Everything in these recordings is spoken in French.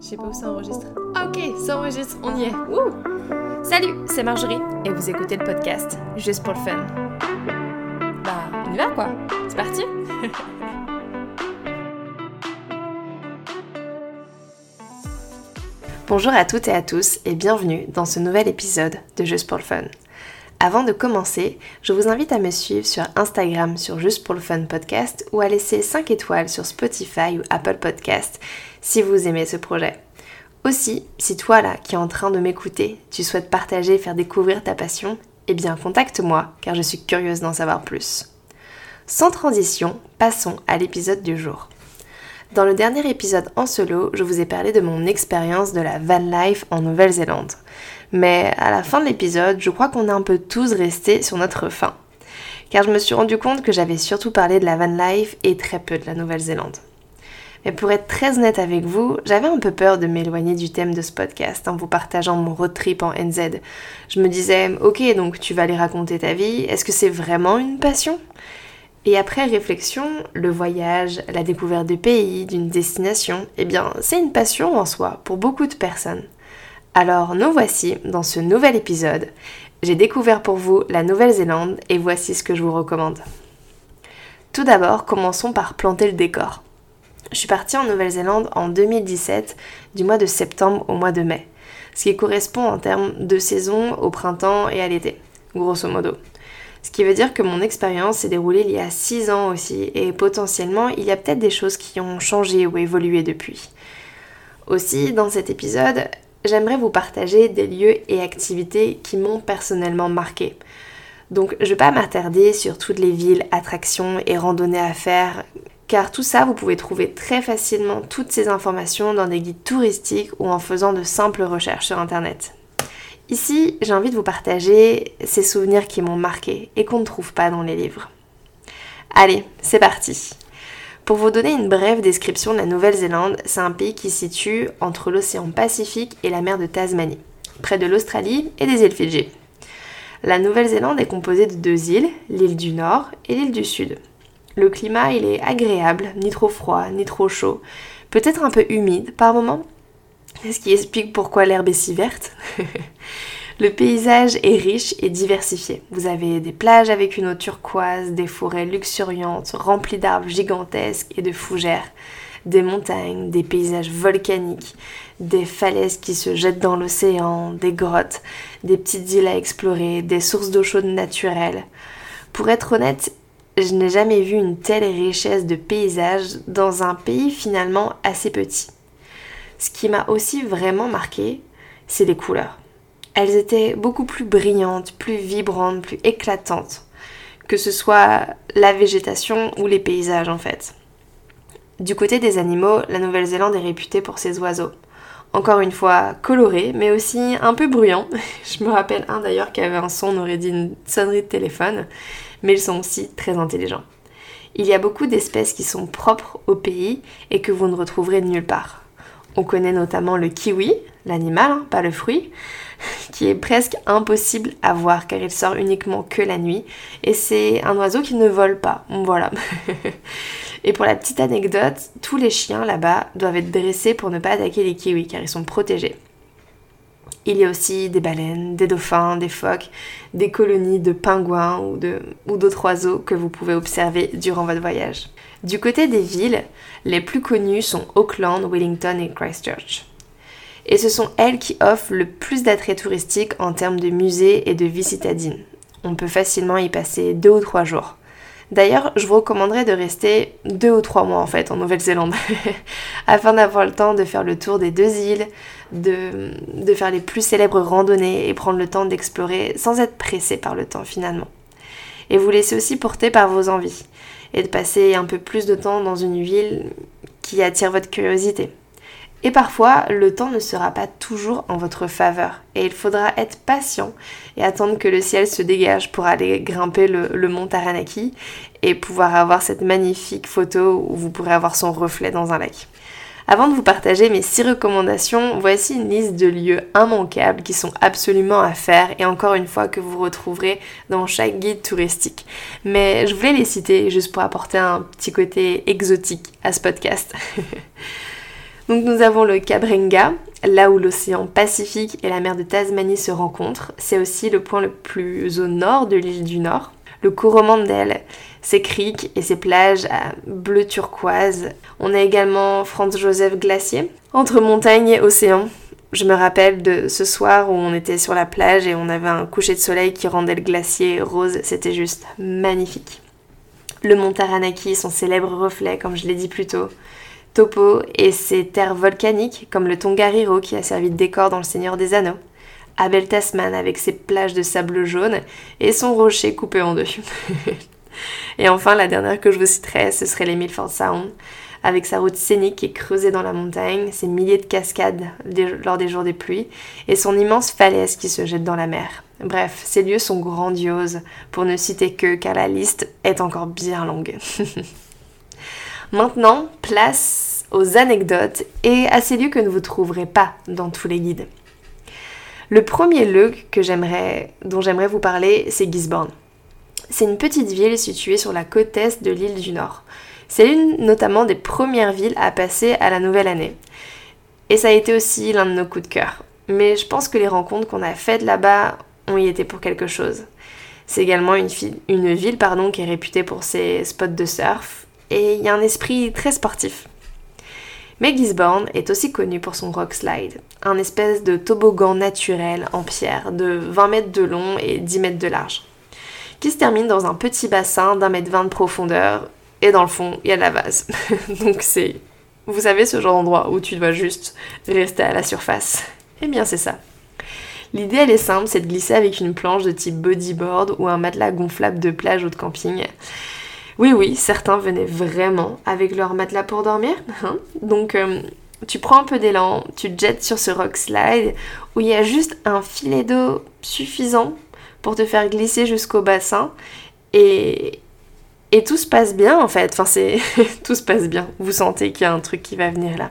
Je sais pas où ça enregistre. Ok, ça enregistre, on y est. Salut, c'est Marjorie et vous écoutez le podcast Juste pour le fun. Bah, on y va quoi C'est parti Bonjour à toutes et à tous et bienvenue dans ce nouvel épisode de Juste pour le fun. Avant de commencer, je vous invite à me suivre sur Instagram sur Juste pour le Fun Podcast ou à laisser 5 étoiles sur Spotify ou Apple Podcast si vous aimez ce projet. Aussi, si toi là qui es en train de m'écouter, tu souhaites partager et faire découvrir ta passion, eh bien contacte-moi car je suis curieuse d'en savoir plus. Sans transition, passons à l'épisode du jour. Dans le dernier épisode en solo, je vous ai parlé de mon expérience de la van life en Nouvelle-Zélande. Mais à la fin de l'épisode, je crois qu'on est un peu tous restés sur notre fin. Car je me suis rendu compte que j'avais surtout parlé de la van life et très peu de la Nouvelle-Zélande. Mais pour être très honnête avec vous, j'avais un peu peur de m'éloigner du thème de ce podcast en vous partageant mon road trip en NZ. Je me disais, ok, donc tu vas aller raconter ta vie, est-ce que c'est vraiment une passion? Et après réflexion, le voyage, la découverte de pays, d'une destination, eh bien, c'est une passion en soi pour beaucoup de personnes. Alors nous voici dans ce nouvel épisode. J'ai découvert pour vous la Nouvelle-Zélande et voici ce que je vous recommande. Tout d'abord, commençons par planter le décor. Je suis partie en Nouvelle-Zélande en 2017, du mois de septembre au mois de mai, ce qui correspond en termes de saison au printemps et à l'été, grosso modo. Ce qui veut dire que mon expérience s'est déroulée il y a 6 ans aussi, et potentiellement il y a peut-être des choses qui ont changé ou évolué depuis. Aussi, dans cet épisode, j'aimerais vous partager des lieux et activités qui m'ont personnellement marqué. Donc je ne vais pas m'attarder sur toutes les villes, attractions et randonnées à faire, car tout ça vous pouvez trouver très facilement toutes ces informations dans des guides touristiques ou en faisant de simples recherches sur internet. Ici, j'ai envie de vous partager ces souvenirs qui m'ont marqué et qu'on ne trouve pas dans les livres. Allez, c'est parti pour vous donner une brève description de la Nouvelle-Zélande, c'est un pays qui se situe entre l'océan Pacifique et la mer de Tasmanie, près de l'Australie et des îles Fidji. La Nouvelle-Zélande est composée de deux îles, l'île du Nord et l'île du Sud. Le climat, il est agréable, ni trop froid, ni trop chaud, peut-être un peu humide par moments, ce qui explique pourquoi l'herbe est si verte. Le paysage est riche et diversifié. Vous avez des plages avec une eau turquoise, des forêts luxuriantes remplies d'arbres gigantesques et de fougères, des montagnes, des paysages volcaniques, des falaises qui se jettent dans l'océan, des grottes, des petites îles à explorer, des sources d'eau chaude naturelles. Pour être honnête, je n'ai jamais vu une telle richesse de paysages dans un pays finalement assez petit. Ce qui m'a aussi vraiment marqué, c'est les couleurs elles étaient beaucoup plus brillantes, plus vibrantes, plus éclatantes, que ce soit la végétation ou les paysages en fait. Du côté des animaux, la Nouvelle-Zélande est réputée pour ses oiseaux. Encore une fois, colorés, mais aussi un peu bruyants. Je me rappelle un d'ailleurs qui avait un son, on aurait dit une sonnerie de téléphone, mais ils sont aussi très intelligents. Il y a beaucoup d'espèces qui sont propres au pays et que vous ne retrouverez nulle part. On connaît notamment le kiwi, l'animal, hein, pas le fruit, qui est presque impossible à voir car il sort uniquement que la nuit et c'est un oiseau qui ne vole pas. Voilà. et pour la petite anecdote, tous les chiens là-bas doivent être dressés pour ne pas attaquer les kiwis car ils sont protégés. Il y a aussi des baleines, des dauphins, des phoques, des colonies de pingouins ou, ou d'autres oiseaux que vous pouvez observer durant votre voyage. Du côté des villes, les plus connues sont Auckland, Wellington et Christchurch et ce sont elles qui offrent le plus d'attraits touristiques en termes de musées et de vie citadine. On peut facilement y passer deux ou trois jours. D'ailleurs, je vous recommanderais de rester deux ou trois mois en fait en Nouvelle-Zélande, afin d'avoir le temps de faire le tour des deux îles, de, faire les plus célèbres randonnées et prendre le temps d'explorer sans être pressé par le temps finalement. Et vous laisser aussi porter par vos envies, et de passer un peu plus de temps dans une ville qui attire votre curiosité. Et parfois, le temps ne sera pas toujours en votre faveur et il faudra être patient et attendre que le ciel se dégage pour aller grimper le, mont Taranaki et pouvoir avoir cette magnifique photo où vous pourrez avoir son reflet dans un lac. Avant de vous partager mes 6 recommandations, voici une liste de lieux immanquables qui sont absolument à faire et encore une fois que vous retrouverez dans chaque guide touristique. Mais je voulais les citer juste pour apporter un petit côté exotique à ce podcast. Donc nous avons le Cabrenga, là où l'océan Pacifique et la mer de Tasmanie se rencontrent. C'est aussi le point le plus au nord de l'île du Nord. Le Coromandel, ses criques et ses plages à bleu turquoise. On a également Franz Joseph Glacier, entre montagne et océan. Je me rappelle de ce soir où on était sur la plage et on avait un coucher de soleil qui rendait le glacier rose, c'était juste magnifique. Le mont Taranaki, son célèbre reflet, comme je l'ai dit plus tôt. Topo et ses terres volcaniques, comme le Tongariro qui a servi de décor dans Le Seigneur des Anneaux. Abel Tasman avec ses plages de sable jaune et son rocher coupé en deux. et enfin, la dernière que je vous citerai, ce serait les Milford Sound avec sa route scénique qui est creusée dans la montagne, ses milliers de cascades lors des jours des pluies, et son immense falaise qui se jette dans la mer. Bref, ces lieux sont grandioses, pour ne citer que, car la liste est encore bien longue. Maintenant, place aux anecdotes et à ces lieux que ne vous trouverez pas dans tous les guides. Le premier lieu que j'aimerais, dont j'aimerais vous parler, c'est Gisborne. C'est une petite ville située sur la côte est de l'île du Nord. C'est l'une notamment des premières villes à passer à la nouvelle année. Et ça a été aussi l'un de nos coups de cœur. Mais je pense que les rencontres qu'on a faites là-bas ont y été pour quelque chose. C'est également une, ville qui est réputée pour ses spots de surf et il y a un esprit très sportif. Mais Gisborne est aussi connu pour son rock slide, un espèce de toboggan naturel en pierre de 20 mètres de long et 10 mètres de large, qui se termine dans un petit bassin d'un mètre 20 de profondeur et dans le fond, il y a de la vase. Donc c'est... Vous savez ce genre d'endroit où tu dois juste rester à la surface Eh bien c'est ça. L'idée elle est simple, c'est de glisser avec une planche de type bodyboard ou un matelas gonflable de plage ou de camping. Oui oui, certains venaient vraiment avec leur matelas pour dormir. Hein. Donc euh, tu prends un peu d'élan, tu te jettes sur ce rock slide où il y a juste un filet d'eau suffisant pour te faire glisser jusqu'au bassin et, et tout se passe bien en fait, enfin c'est tout se passe bien. Vous sentez qu'il y a un truc qui va venir là.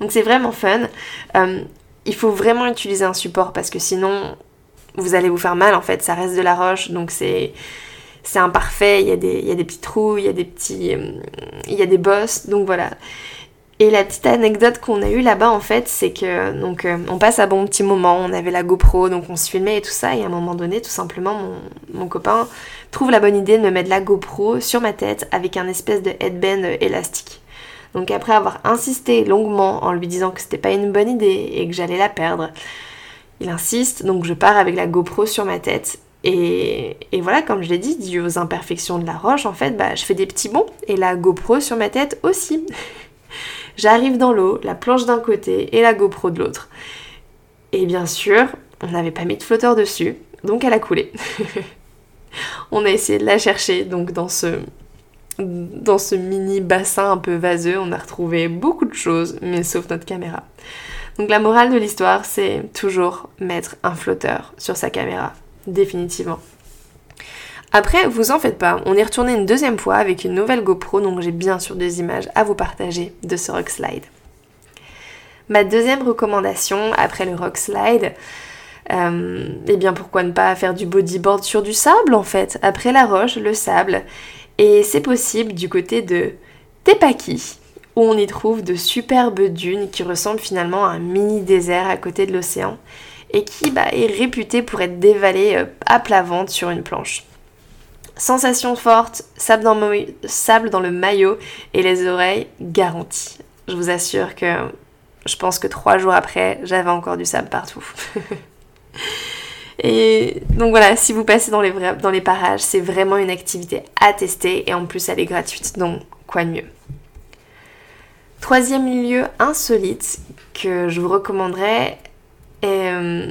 Donc c'est vraiment fun. Euh, il faut vraiment utiliser un support parce que sinon vous allez vous faire mal en fait. Ça reste de la roche donc c'est c'est imparfait. Il y, a des, il y a des petits trous, il y a des petits, euh, il y a des bosses. Donc voilà. Et la petite anecdote qu'on a eue là-bas en fait, c'est que donc euh, on passe un bon petit moment, on avait la GoPro, donc on se filmait et tout ça, et à un moment donné, tout simplement, mon, mon copain trouve la bonne idée de me mettre la GoPro sur ma tête avec un espèce de headband élastique. Donc après avoir insisté longuement en lui disant que c'était pas une bonne idée et que j'allais la perdre, il insiste, donc je pars avec la GoPro sur ma tête. Et, et voilà, comme je l'ai dit, dû aux imperfections de la roche, en fait, bah, je fais des petits bonds et la GoPro sur ma tête aussi. J'arrive dans l'eau, la planche d'un côté et la GoPro de l'autre. Et bien sûr, on n'avait pas mis de flotteur dessus, donc elle a coulé. on a essayé de la chercher, donc dans ce, dans ce mini bassin un peu vaseux, on a retrouvé beaucoup de choses, mais sauf notre caméra. Donc la morale de l'histoire, c'est toujours mettre un flotteur sur sa caméra, définitivement. Après, vous en faites pas, on est retourné une deuxième fois avec une nouvelle GoPro, donc j'ai bien sûr des images à vous partager de ce rock slide. Ma deuxième recommandation après le rock slide, euh, eh bien pourquoi ne pas faire du bodyboard sur du sable en fait, après la roche, le sable. Et c'est possible du côté de Tepaki, où on y trouve de superbes dunes qui ressemblent finalement à un mini désert à côté de l'océan et qui bah, est réputé pour être dévalé euh, à plat ventre sur une planche. Sensation forte, sable dans, le maillot et les oreilles garanties. Je vous assure que je pense que trois jours après, j'avais encore du sable partout. et donc voilà, si vous passez dans les, dans les parages, c'est vraiment une activité à tester et en plus elle est gratuite, donc quoi de mieux? Troisième lieu insolite que je vous recommanderais, euh,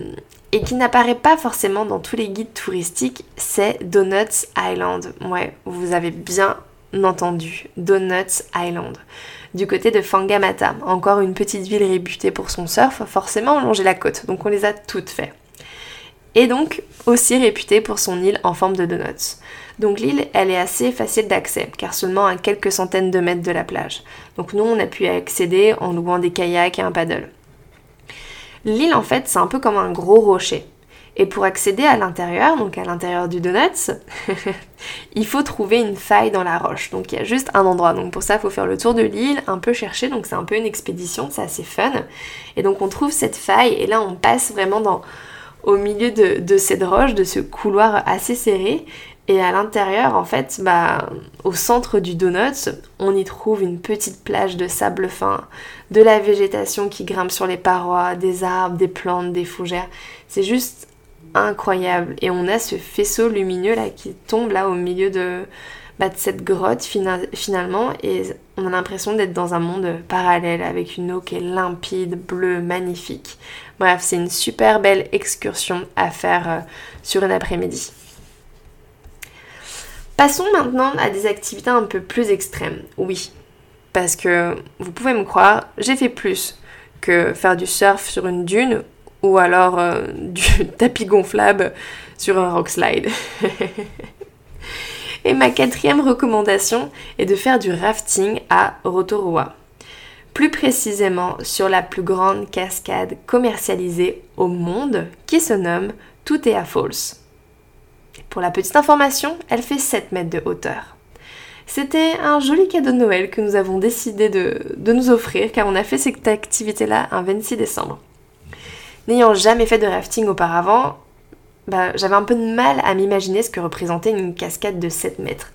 et qui n'apparaît pas forcément dans tous les guides touristiques, c'est Donuts Island. Ouais, vous avez bien entendu, Donuts Island. Du côté de Fangamata, encore une petite ville réputée pour son surf, forcément longer la côte, donc on les a toutes faites. Et donc aussi réputée pour son île en forme de donuts. Donc l'île, elle est assez facile d'accès, car seulement à quelques centaines de mètres de la plage. Donc nous, on a pu y accéder en louant des kayaks et un paddle. L'île, en fait, c'est un peu comme un gros rocher. Et pour accéder à l'intérieur, donc à l'intérieur du donut, il faut trouver une faille dans la roche. Donc il y a juste un endroit. Donc pour ça, il faut faire le tour de l'île, un peu chercher. Donc c'est un peu une expédition, c'est assez fun. Et donc on trouve cette faille et là on passe vraiment dans, au milieu de, de cette roche, de ce couloir assez serré. Et à l'intérieur, en fait, bah, au centre du donut, on y trouve une petite plage de sable fin, de la végétation qui grimpe sur les parois, des arbres, des plantes, des fougères. C'est juste incroyable. Et on a ce faisceau lumineux là qui tombe là au milieu de, bah, cette grotte finalement. Et on a l'impression d'être dans un monde parallèle avec une eau qui est limpide, bleue, magnifique. Bref, c'est une super belle excursion à faire euh, sur une après-midi. Passons maintenant à des activités un peu plus extrêmes. Oui, parce que vous pouvez me croire, j'ai fait plus que faire du surf sur une dune ou alors euh, du tapis gonflable sur un rock slide. Et ma quatrième recommandation est de faire du rafting à Rotorua. Plus précisément sur la plus grande cascade commercialisée au monde qui se nomme Tutea Falls. Pour la petite information, elle fait 7 mètres de hauteur. C'était un joli cadeau de Noël que nous avons décidé de, nous offrir car on a fait cette activité-là un 26 décembre. N'ayant jamais fait de rafting auparavant, bah, j'avais un peu de mal à m'imaginer ce que représentait une cascade de 7 mètres.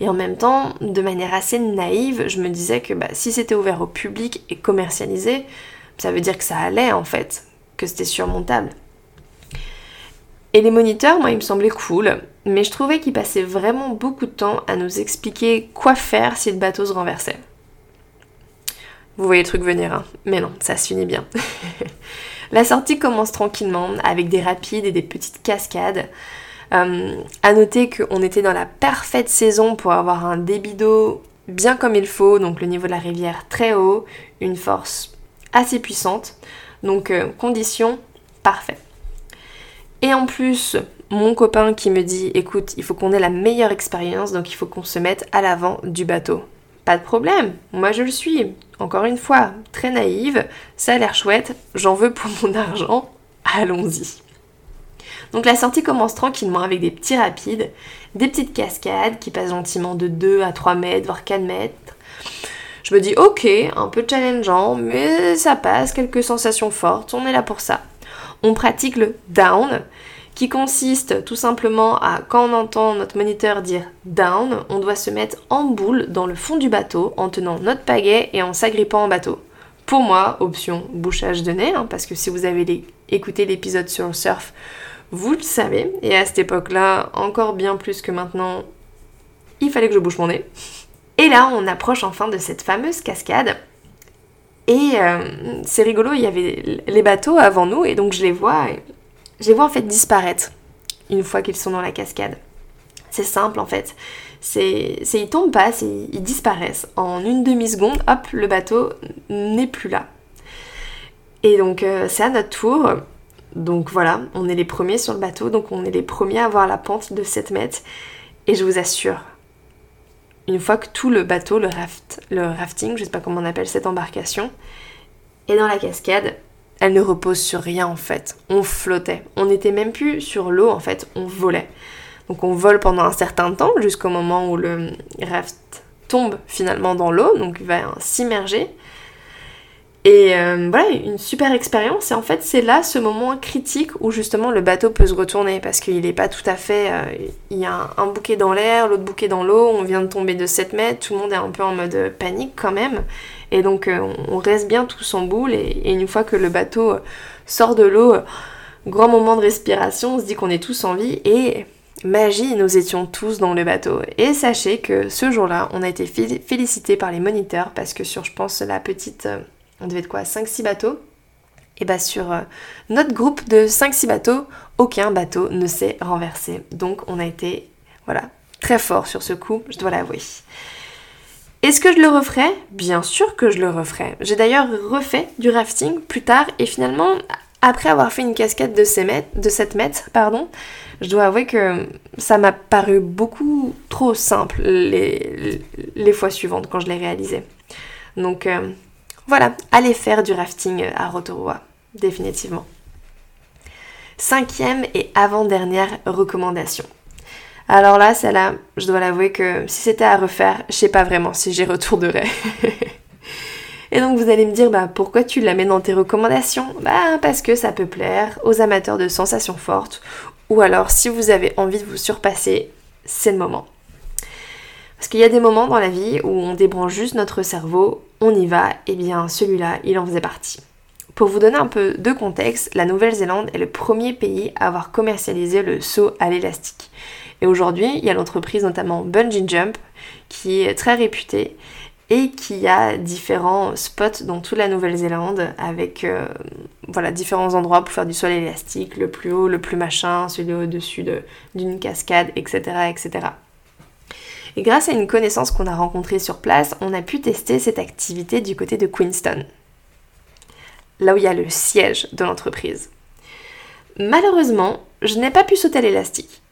Et en même temps, de manière assez naïve, je me disais que bah, si c'était ouvert au public et commercialisé, ça veut dire que ça allait en fait, que c'était surmontable. Et les moniteurs, moi, ils me semblaient cool, mais je trouvais qu'ils passaient vraiment beaucoup de temps à nous expliquer quoi faire si le bateau se renversait. Vous voyez le truc venir, hein mais non, ça se finit bien. La sortie commence tranquillement, avec des rapides et des petites cascades. Euh, à noter qu'on était dans la parfaite saison pour avoir un débit d'eau bien comme il faut, donc le niveau de la rivière très haut, une force assez puissante, donc euh, conditions parfaites. Et en plus, mon copain qui me dit écoute, il faut qu'on ait la meilleure expérience, donc il faut qu'on se mette à l'avant du bateau. Pas de problème, moi je le suis. Encore une fois, très naïve, ça a l'air chouette, j'en veux pour mon argent, allons-y. Donc la sortie commence tranquillement avec des petits rapides, des petites cascades qui passent gentiment de 2 à 3 mètres, voire 4 mètres. Je me dis ok, un peu challengeant, mais ça passe, quelques sensations fortes, on est là pour ça on pratique le down, qui consiste tout simplement à, quand on entend notre moniteur dire down, on doit se mettre en boule dans le fond du bateau en tenant notre pagaie et en s'agrippant en bateau. Pour moi, option bouchage de nez, hein, parce que si vous avez écouté l'épisode sur le surf, vous le savez, et à cette époque-là, encore bien plus que maintenant, il fallait que je bouche mon nez. Et là, on approche enfin de cette fameuse cascade et euh, c'est rigolo, il y avait les bateaux avant nous et donc je les vois, je les vois en fait disparaître une fois qu'ils sont dans la cascade. C'est simple en fait. C'est, ils tombent pas, ils disparaissent. En une demi-seconde, hop, le bateau n'est plus là. Et donc euh, c'est à notre tour. Donc voilà, on est les premiers sur le bateau, donc on est les premiers à voir la pente de 7 mètres. Et je vous assure, une fois que tout le bateau, le, raft, le rafting, je sais pas comment on appelle cette embarcation, est dans la cascade, elle ne repose sur rien en fait. On flottait. On n'était même plus sur l'eau en fait, on volait. Donc on vole pendant un certain temps jusqu'au moment où le raft tombe finalement dans l'eau, donc il va s'immerger. Et euh, voilà, une super expérience. Et en fait, c'est là ce moment critique où justement le bateau peut se retourner parce qu'il n'est pas tout à fait. Euh, il y a un, bouquet dans l'air, l'autre bouquet dans l'eau, on vient de tomber de 7 mètres, tout le monde est un peu en mode panique quand même. Et donc, euh, on reste bien tous en boule. Et, une fois que le bateau sort de l'eau, grand moment de respiration, on se dit qu'on est tous en vie. Et magie, nous étions tous dans le bateau. Et sachez que ce jour-là, on a été félicités par les moniteurs parce que sur, je pense, la petite on devait être quoi 5-6 bateaux et bah sur euh, notre groupe de 5-6 bateaux, aucun bateau ne s'est renversé. Donc on a été voilà, très fort sur ce coup, je dois l'avouer. Est-ce que je le referai? Bien sûr que je le referai. J'ai d'ailleurs refait du rafting plus tard et finalement, après avoir fait une cascade de, 7 mètres, de 7 mètres, pardon, je dois avouer que ça m'a paru beaucoup trop simple les, les fois suivantes quand je l'ai réalisé. Donc euh, voilà, allez faire du rafting à Rotorua, définitivement. Cinquième et avant-dernière recommandation. Alors là, celle-là, je dois l'avouer que si c'était à refaire, je sais pas vraiment si j'y retournerais. Et donc vous allez me dire, bah pourquoi tu la mets dans tes recommandations? Bah parce que ça peut plaire aux amateurs de sensations fortes, ou alors si vous avez envie de vous surpasser, c'est le moment. Parce qu'il y a des moments dans la vie où on débranche juste notre cerveau, on y va, et bien celui-là, il en faisait partie. Pour vous donner un peu de contexte, la Nouvelle-Zélande est le premier pays à avoir commercialisé le saut à l'élastique. Et aujourd'hui, il y a l'entreprise notamment Bungee Jump qui est très réputée et qui a différents spots dans toute la Nouvelle-Zélande avec euh, voilà, différents endroits pour faire du sol élastique, le plus haut, le plus machin, celui au-dessus d'une cascade, etc., etc. Et grâce à une connaissance qu'on a rencontrée sur place, on a pu tester cette activité du côté de Queenstown là où il y a le siège de l'entreprise. Malheureusement, je n'ai pas pu sauter l'élastique.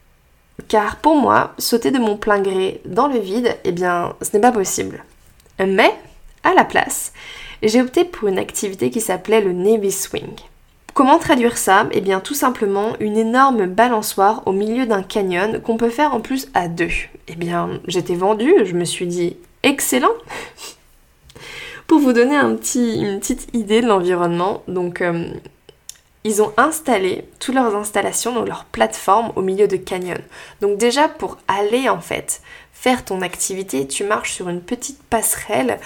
Car pour moi, sauter de mon plein gré dans le vide, eh bien, ce n'est pas possible. Mais, à la place, j'ai opté pour une activité qui s'appelait le Navy Swing. Comment traduire ça? Eh bien, tout simplement une énorme balançoire au milieu d'un canyon qu'on peut faire en plus à deux. Eh bien, j'étais vendue, je me suis dit, excellent pour vous donner une petite idée de l'environnement, donc euh, ils ont installé toutes leurs installations, donc leur plateforme au milieu de canyon. Donc déjà pour aller en fait faire ton activité, tu marches sur une petite passerelle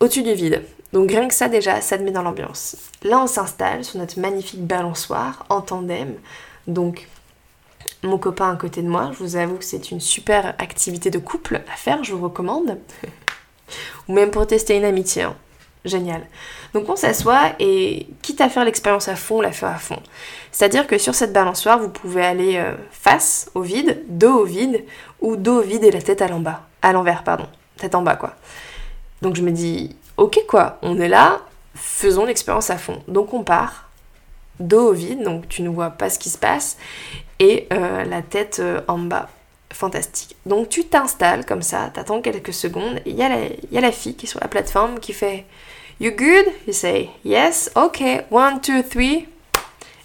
au-dessus du vide. Donc rien que ça déjà, ça te met dans l'ambiance. Là on s'installe sur notre magnifique balançoire en tandem. Donc mon copain à côté de moi, je vous avoue que c'est une super activité de couple à faire, je vous recommande. ou même pour tester une amitié. Hein. Génial. Donc on s'assoit et quitte à faire l'expérience à fond, on la fait à fond. C'est-à-dire que sur cette balançoire, vous pouvez aller euh, face au vide, dos au vide, ou dos au vide et la tête à l'envers. À l'envers, pardon. Tête en bas, quoi. Donc je me dis, ok quoi, on est là, faisons l'expérience à fond. Donc on part, dos au vide, donc tu ne vois pas ce qui se passe, et euh, la tête euh, en bas fantastique. Donc tu t'installes comme ça, t'attends quelques secondes, il y, a la, y a la fille qui est sur la plateforme qui fait You good? You say Yes, ok, one, two, three.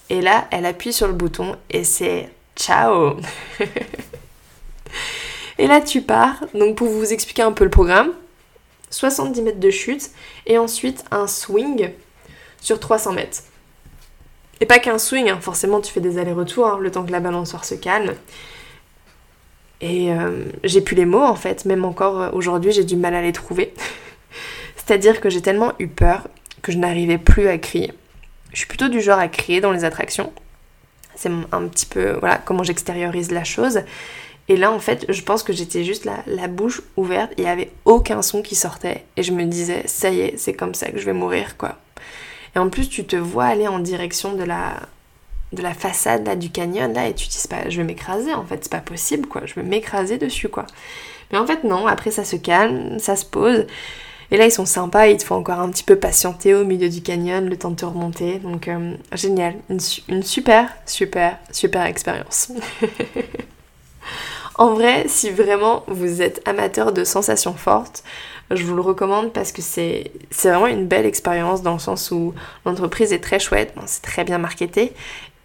Et là, elle appuie sur le bouton et c'est Ciao! et là, tu pars. Donc pour vous expliquer un peu le programme, 70 mètres de chute et ensuite un swing sur 300 mètres. Et pas qu'un swing, hein. forcément tu fais des allers-retours hein, le temps que la balançoire se calme. Et euh, j'ai plus les mots en fait, même encore euh, aujourd'hui j'ai du mal à les trouver. C'est-à-dire que j'ai tellement eu peur que je n'arrivais plus à crier. Je suis plutôt du genre à crier dans les attractions. C'est un petit peu voilà comment j'extériorise la chose. Et là en fait je pense que j'étais juste la, la bouche ouverte, il n'y avait aucun son qui sortait. Et je me disais ça y est, c'est comme ça que je vais mourir quoi. Et en plus tu te vois aller en direction de la, de la façade là, du canyon là et tu dis pas je vais m'écraser en fait c'est pas possible quoi. Je vais m'écraser dessus quoi. Mais en fait non après ça se calme ça se pose. Et là ils sont sympas ils te font encore un petit peu patienter au milieu du canyon le temps de te remonter. Donc euh, génial. Une, une, super super super expérience. En vrai si vraiment vous êtes amateur de sensations fortes je vous le recommande parce que c'est vraiment une belle expérience dans le sens où l'entreprise est très chouette, c'est très bien marketé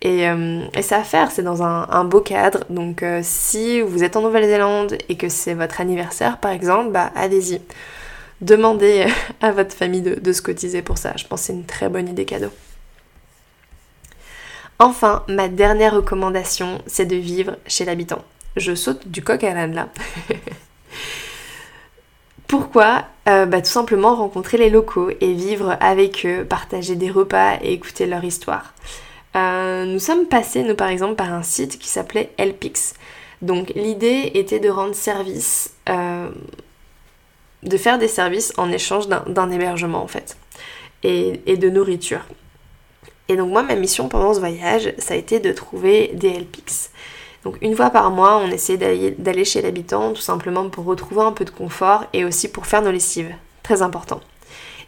et, euh, et c'est à faire, c'est dans un, beau cadre. Donc euh, si vous êtes en Nouvelle-Zélande et que c'est votre anniversaire par exemple, bah allez-y. Demandez à votre famille de, de se cotiser pour ça. Je pense que c'est une très bonne idée cadeau. Enfin, ma dernière recommandation, c'est de vivre chez l'habitant. Je saute du coq à l'âne là. Pourquoi? Euh, bah, Tout simplement rencontrer les locaux et vivre avec eux, partager des repas et écouter leur histoire. Euh, nous sommes passés, nous par exemple, par un site qui s'appelait Elpix. Donc l'idée était de rendre service, euh, de faire des services en échange d'un hébergement en fait, et, et, de nourriture. Et donc moi, ma mission pendant ce voyage, ça a été de trouver des Elpix. Donc une fois par mois, on essayait d'aller chez l'habitant tout simplement pour retrouver un peu de confort et aussi pour faire nos lessives. Très important.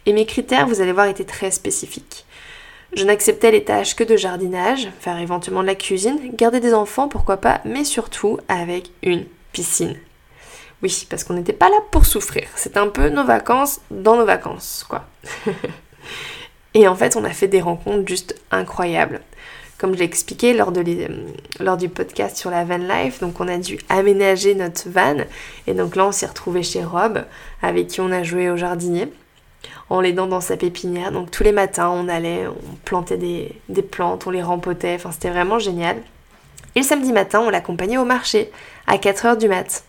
Et mes critères, vous allez voir, étaient très spécifiques. Je n'acceptais les tâches que de jardinage, faire éventuellement de la cuisine, garder des enfants, pourquoi pas, mais surtout avec une piscine. Oui, parce qu'on n'était pas là pour souffrir. C'est un peu nos vacances dans nos vacances, quoi. Et en fait, on a fait des rencontres juste incroyables. comme je l'ai expliqué lors, de lors du podcast sur la van life, donc on a dû aménager notre van. Et donc là, on s'est retrouvé chez Rob, avec qui on a joué au jardinier, en l'aidant dans sa pépinière. Donc tous les matins, on allait, on plantait des, des plantes, on les rempotait. Enfin, c'était vraiment génial. Et le samedi matin, on l'accompagnait au marché à 4h du mat.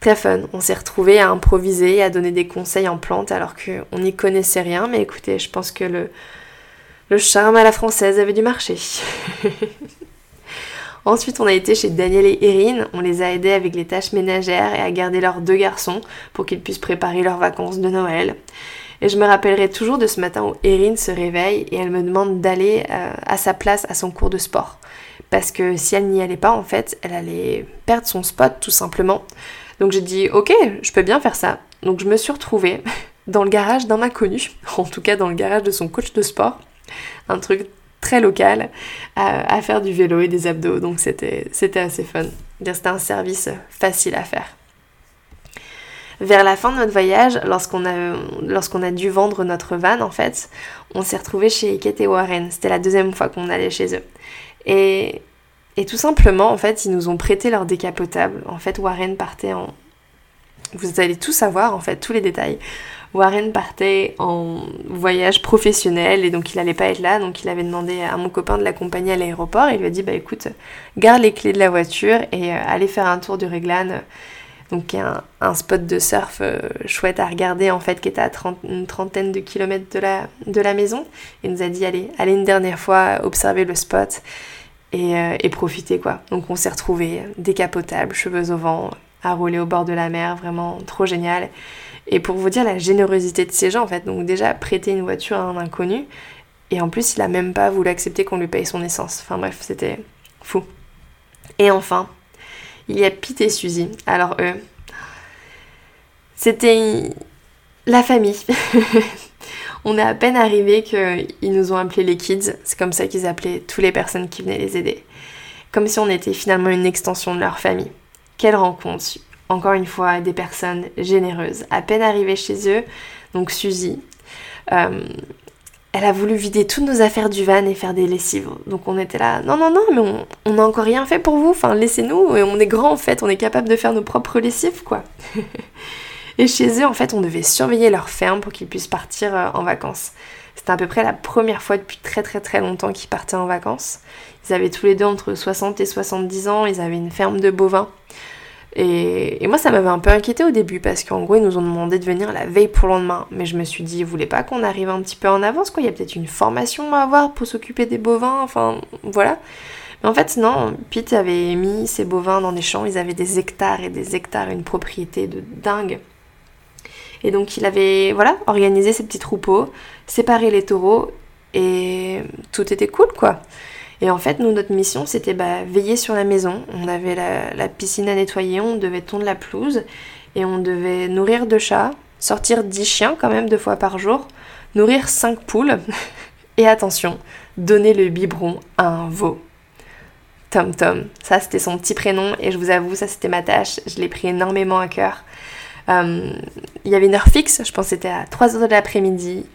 Très fun, on s'est retrouvés à improviser, à donner des conseils en plantes alors qu'on n'y connaissait rien, mais écoutez, je pense que le, le charme à la française avait du marché. Ensuite, on a été chez Daniel et Erin, on les a aidés avec les tâches ménagères et à garder leurs deux garçons pour qu'ils puissent préparer leurs vacances de Noël. Et je me rappellerai toujours de ce matin où Erin se réveille et elle me demande d'aller euh, à sa place à son cours de sport. Parce que si elle n'y allait pas, en fait, elle allait perdre son spot tout simplement. Donc j'ai dit ok, je peux bien faire ça. Donc je me suis retrouvée dans le garage d'un inconnu, en tout cas dans le garage de son coach de sport, un truc très local, à, faire du vélo et des abdos. Donc c'était assez fun. C'était un service facile à faire. Vers la fin de notre voyage, lorsqu'on a, a dû vendre notre van, en fait, on s'est retrouvé chez Kate et Warren. C'était la deuxième fois qu'on allait chez eux. Et et tout simplement, en fait, ils nous ont prêté leur décapotable. En fait, Warren partait en... Vous allez tout savoir, en fait, tous les détails. Warren partait en voyage professionnel et donc il allait pas être là. Donc il avait demandé à mon copain de l'accompagner à l'aéroport. Il lui a dit, bah écoute, garde les clés de la voiture et euh, allez faire un tour du Réglan. Donc un, un spot de surf euh, chouette à regarder en fait qui était à une trentaine de kilomètres de la, de la maison. Il nous a dit allez, allez une dernière fois observer le spot. Euh, et, profiter quoi. Donc on s'est retrouvés décapotables, cheveux au vent, à rouler au bord de la mer, vraiment trop génial. Et pour vous dire la générosité de ces gens en fait, donc déjà prêter une voiture à un inconnu, et en plus il a même pas voulu accepter qu'on lui paye son essence. Enfin bref, c'était fou. Et enfin, il y a Pete et Suzy. Alors eux, c'était la famille. On est à peine arrivé qu'ils nous ont appelés les kids, c'est comme ça qu'ils appelaient toutes les personnes qui venaient les aider. Comme si on était finalement une extension de leur famille. Quelle rencontre Encore une fois, des personnes généreuses. À peine arrivées chez eux, donc Suzy, euh, elle a voulu vider toutes nos affaires du van et faire des lessives. Donc on était là, non, non, non, mais on n'a encore rien fait pour vous, enfin laissez-nous, et on est grand en fait, on est capable de faire nos propres lessives, quoi. Et chez eux, en fait, on devait surveiller leur ferme pour qu'ils puissent partir euh, en vacances. C'était à peu près la première fois depuis très très très longtemps qu'ils partaient en vacances. Ils avaient tous les deux entre 60 et 70 ans, ils avaient une ferme de bovins. Et, moi, ça m'avait un peu inquiété au début parce qu'en gros, ils nous ont demandé de venir la veille pour le lendemain. Mais je me suis dit, vous voulez pas qu'on arrive un petit peu en avance, quoi? Il y a peut-être une formation à avoir pour s'occuper des bovins, enfin, voilà. Mais en fait, non, Pete avait mis ses bovins dans des champs, ils avaient des hectares et des hectares, une propriété de dingue. Et donc il avait voilà, organisé ses petits troupeaux, séparé les taureaux et tout était cool quoi. Et en fait, nous, notre mission, c'était bah, veiller sur la maison. On avait la, piscine à nettoyer, on devait tondre la pelouse et on devait nourrir deux chats, sortir dix chiens quand même deux fois par jour, nourrir cinq poules et attention, donner le biberon à un veau. Tom Tom, ça c'était son petit prénom et je vous avoue, ça c'était ma tâche, je l'ai pris énormément à cœur. Euh, il y avait une heure fixe, je pense que c'était à 3h de l'après-midi.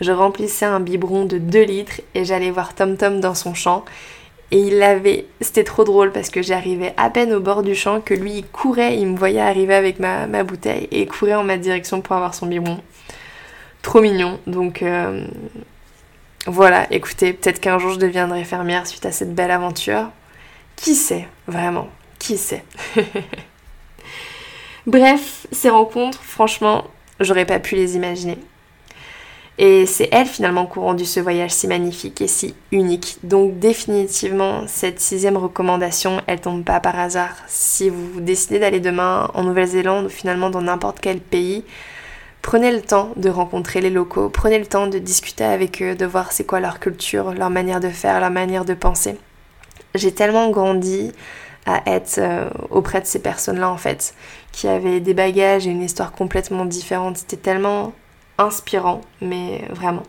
Je remplissais un biberon de 2 litres et j'allais voir Tom Tom dans son champ. Et il avait. C'était trop drôle parce que j'arrivais à peine au bord du champ que lui il courait, il me voyait arriver avec ma, bouteille et courait en ma direction pour avoir son biberon. Trop mignon. Donc euh, voilà, écoutez, peut-être qu'un jour je deviendrai fermière suite à cette belle aventure. Qui sait, vraiment, qui sait? Bref, ces rencontres, franchement, j'aurais pas pu les imaginer. Et c'est elle finalement qui a rendu ce voyage si magnifique et si unique. Donc définitivement, cette sixième recommandation, elle tombe pas par hasard. Si vous décidez d'aller demain en Nouvelle-Zélande ou finalement dans n'importe quel pays, prenez le temps de rencontrer les locaux, prenez le temps de discuter avec eux, de voir c'est quoi leur culture, leur manière de faire, leur manière de penser. J'ai tellement grandi à être euh, auprès de ces personnes-là en fait, qui avaient des bagages et une histoire complètement différente. C'était tellement inspirant, mais vraiment.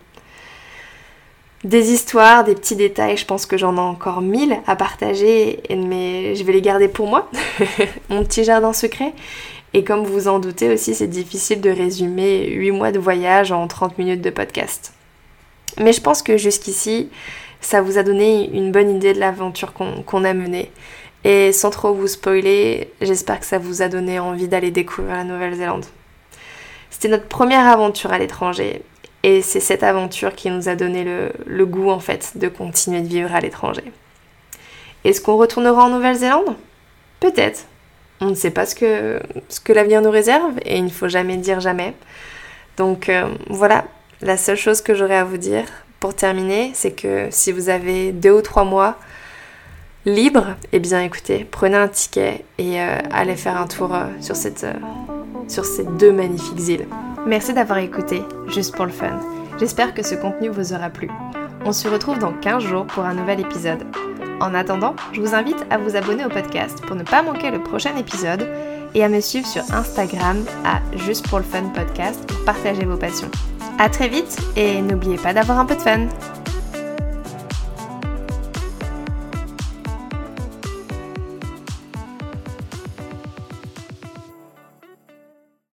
Des histoires, des petits détails, je pense que j'en ai encore mille à partager, mais je vais les garder pour moi, mon petit jardin secret. Et comme vous en doutez aussi, c'est difficile de résumer 8 mois de voyage en 30 minutes de podcast. Mais je pense que jusqu'ici, ça vous a donné une bonne idée de l'aventure qu'on a menée. Et sans trop vous spoiler, j'espère que ça vous a donné envie d'aller découvrir la Nouvelle-Zélande. C'était notre première aventure à l'étranger et c'est cette aventure qui nous a donné le, goût en fait de continuer de vivre à l'étranger. Est-ce qu'on retournera en Nouvelle-Zélande? Peut-être. On ne sait pas ce que, l'avenir nous réserve et il ne faut jamais dire jamais. Donc euh, voilà, la seule chose que j'aurais à vous dire pour terminer, c'est que si vous avez deux ou trois mois libres, eh bien écoutez, prenez un ticket et euh, allez faire un tour euh, sur, cette, sur ces deux magnifiques îles. Merci d'avoir écouté, juste pour le fun. J'espère que ce contenu vous aura plu. On se retrouve dans 15 jours pour un nouvel épisode. En attendant, je vous invite à vous abonner au podcast pour ne pas manquer le prochain épisode et à me suivre sur Instagram à Juste pour le Fun Podcast pour partager vos passions. A très vite et n'oubliez pas d'avoir un peu de fun